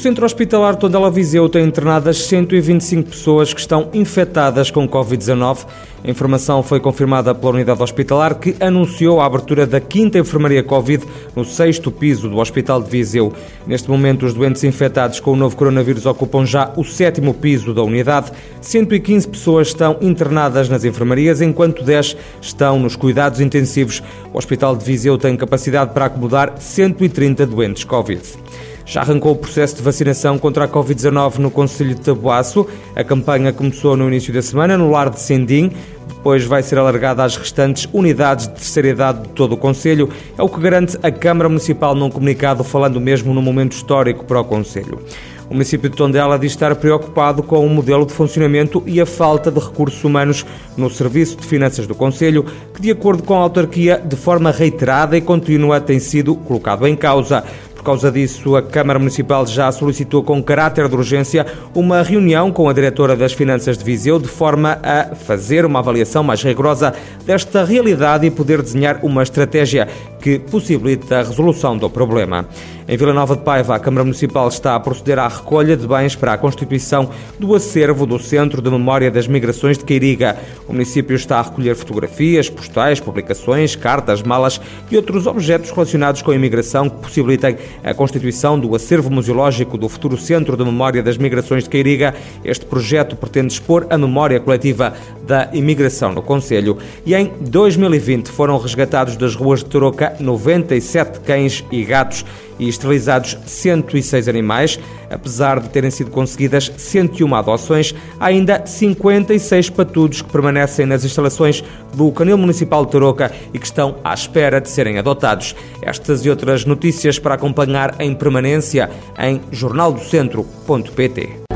Centro Hospitalar Tondela Viseu tem internadas 125 pessoas que estão infectadas com Covid-19. A informação foi confirmada pela unidade hospitalar que anunciou a abertura da quinta enfermaria Covid no sexto piso do Hospital de Viseu. Neste momento, os doentes infectados com o novo coronavírus ocupam já o sétimo piso da unidade. 115 pessoas estão internadas nas enfermarias, enquanto 10 estão nos cuidados intensivos. O Hospital de Viseu tem capacidade para acomodar 130 doentes Covid. Já arrancou o processo de vacinação contra a Covid-19 no Conselho de Taboaço. A campanha começou no início da semana no lar de Sendim. Depois vai ser alargada às restantes unidades de terceira idade de todo o Conselho. É o que garante a Câmara Municipal num comunicado, falando mesmo num momento histórico para o Conselho. O município de Tondela diz estar preocupado com o modelo de funcionamento e a falta de recursos humanos no Serviço de Finanças do Conselho, que, de acordo com a autarquia, de forma reiterada e contínua tem sido colocado em causa. Por causa disso, a Câmara Municipal já solicitou com caráter de urgência uma reunião com a diretora das Finanças de Viseu, de forma a fazer uma avaliação mais rigorosa desta realidade e poder desenhar uma estratégia que possibilite a resolução do problema. Em Vila Nova de Paiva, a Câmara Municipal está a proceder à recolha de bens para a constituição do acervo do Centro de Memória das Migrações de Queiriga. O município está a recolher fotografias, postais, publicações, cartas, malas e outros objetos relacionados com a imigração que possibilitem a constituição do acervo museológico do futuro Centro de Memória das Migrações de Queiriga. Este projeto pretende expor a memória coletiva da imigração no Conselho. E em 2020 foram resgatados das ruas de Toroca 97 cães e gatos e esterilizados 106 animais. Apesar de terem sido conseguidas 101 adoções, há ainda 56 patudos que permanecem nas instalações do Canil Municipal de Tarouca e que estão à espera de serem adotados. Estas e outras notícias para acompanhar em permanência em jornaldocentro.pt.